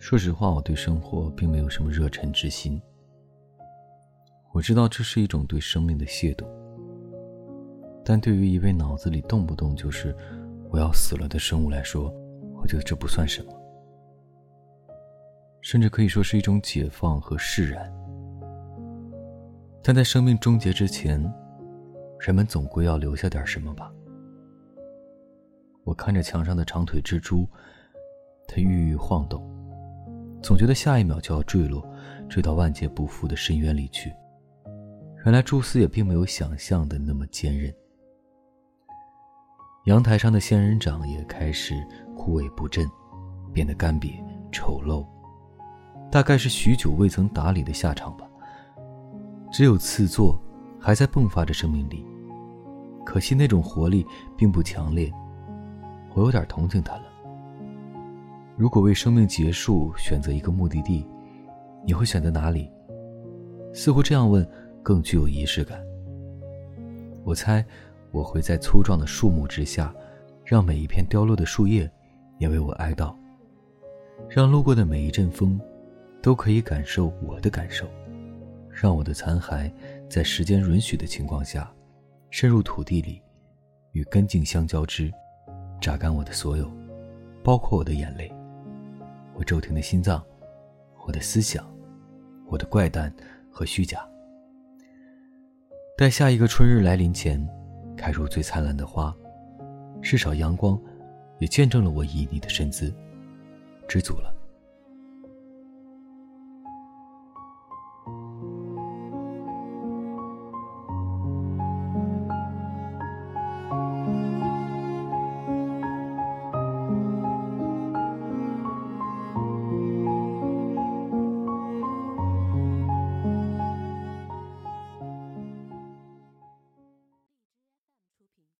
说实话，我对生活并没有什么热忱之心。我知道这是一种对生命的亵渎，但对于一位脑子里动不动就是“我要死了”的生物来说，我觉得这不算什么，甚至可以说是一种解放和释然。但在生命终结之前，人们总归要留下点什么吧。我看着墙上的长腿蜘蛛，它郁郁晃动，总觉得下一秒就要坠落，坠到万劫不复的深渊里去。原来蛛丝也并没有想象的那么坚韧。阳台上的仙人掌也开始枯萎不振，变得干瘪丑陋，大概是许久未曾打理的下场吧。只有刺座还在迸发着生命力，可惜那种活力并不强烈。我有点同情他了。如果为生命结束选择一个目的地，你会选择哪里？似乎这样问更具有仪式感。我猜我会在粗壮的树木之下，让每一片凋落的树叶也为我哀悼，让路过的每一阵风都可以感受我的感受，让我的残骸在时间允许的情况下，深入土地里，与根茎相交织。榨干我的所有，包括我的眼泪，我骤停的心脏，我的思想，我的怪诞和虚假。待下一个春日来临前，开出最灿烂的花，至少阳光，也见证了我旖旎的身姿，知足了。